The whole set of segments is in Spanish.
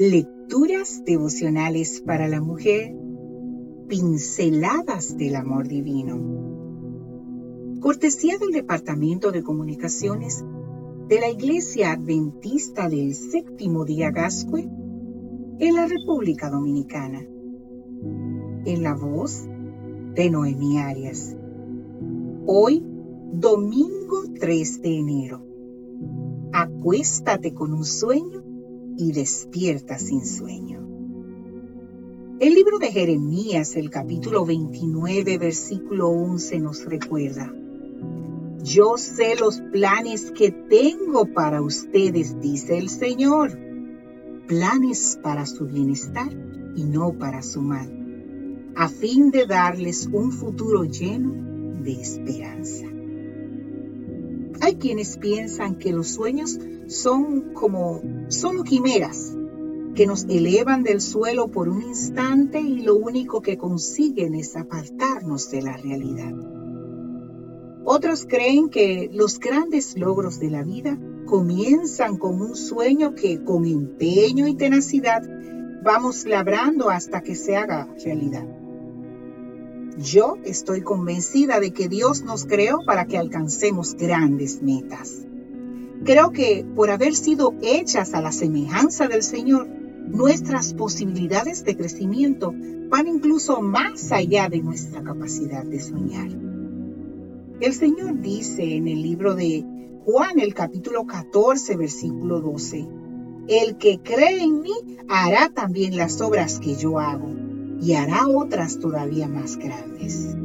Lecturas devocionales para la mujer. Pinceladas del amor divino. Cortesía del Departamento de Comunicaciones de la Iglesia Adventista del Séptimo Día Gascue en la República Dominicana. En la voz de Noemí Arias. Hoy, domingo 3 de enero. Acuéstate con un sueño y despierta sin sueño. El libro de Jeremías, el capítulo 29, versículo 11 nos recuerda, Yo sé los planes que tengo para ustedes, dice el Señor, planes para su bienestar y no para su mal, a fin de darles un futuro lleno de esperanza. Hay quienes piensan que los sueños son como solo quimeras que nos elevan del suelo por un instante y lo único que consiguen es apartarnos de la realidad. Otros creen que los grandes logros de la vida comienzan con un sueño que con empeño y tenacidad vamos labrando hasta que se haga realidad. Yo estoy convencida de que Dios nos creó para que alcancemos grandes metas. Creo que por haber sido hechas a la semejanza del Señor, nuestras posibilidades de crecimiento van incluso más allá de nuestra capacidad de soñar. El Señor dice en el libro de Juan, el capítulo 14, versículo 12, El que cree en mí hará también las obras que yo hago y hará otras todavía más grandes.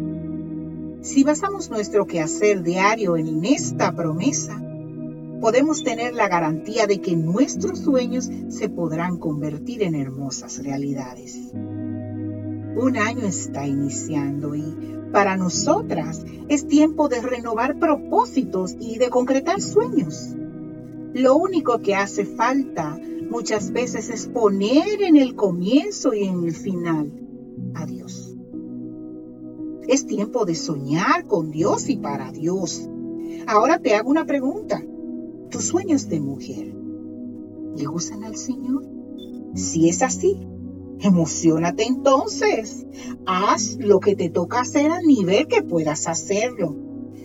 Si basamos nuestro quehacer diario en esta promesa, podemos tener la garantía de que nuestros sueños se podrán convertir en hermosas realidades. Un año está iniciando y para nosotras es tiempo de renovar propósitos y de concretar sueños. Lo único que hace falta muchas veces es poner en el comienzo y en el final a Dios. Es tiempo de soñar con Dios y para Dios. Ahora te hago una pregunta. ¿Tus sueños de mujer le gustan al Señor? Si es así, emocionate entonces. Haz lo que te toca hacer al nivel que puedas hacerlo.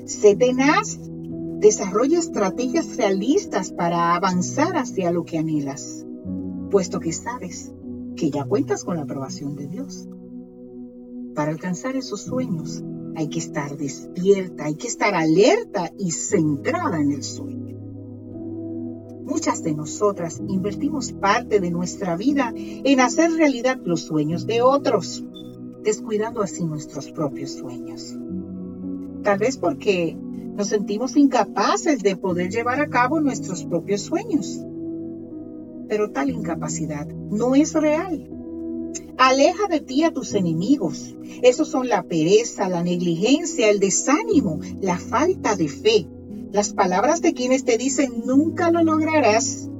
Sé tenaz. Desarrolla estrategias realistas para avanzar hacia lo que anhelas, puesto que sabes que ya cuentas con la aprobación de Dios. Para alcanzar esos sueños hay que estar despierta, hay que estar alerta y centrada en el sueño. Muchas de nosotras invertimos parte de nuestra vida en hacer realidad los sueños de otros, descuidando así nuestros propios sueños. Tal vez porque nos sentimos incapaces de poder llevar a cabo nuestros propios sueños. Pero tal incapacidad no es real. Aleja de ti a tus enemigos. Esos son la pereza, la negligencia, el desánimo, la falta de fe, las palabras de quienes te dicen nunca lo lograrás.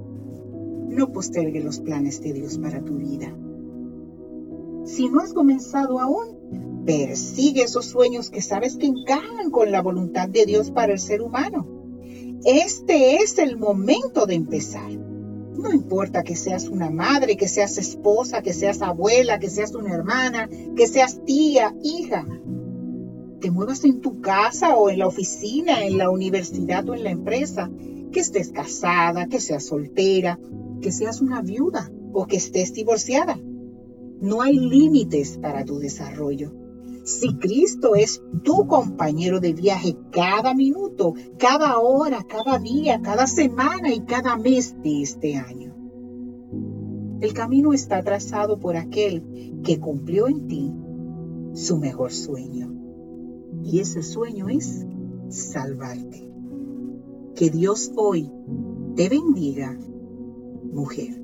No postergue los planes de Dios para tu vida. Si no has comenzado aún, persigue esos sueños que sabes que encajan con la voluntad de Dios para el ser humano. Este es el momento de empezar. No importa que seas una madre, que seas esposa, que seas abuela, que seas una hermana, que seas tía, hija. Te muevas en tu casa o en la oficina, en la universidad o en la empresa. Que estés casada, que seas soltera, que seas una viuda o que estés divorciada. No hay límites para tu desarrollo. Si Cristo es tu compañero de viaje cada minuto, cada hora, cada día, cada semana y cada mes de este año. El camino está trazado por aquel que cumplió en ti su mejor sueño. Y ese sueño es salvarte. Que Dios hoy te bendiga, mujer.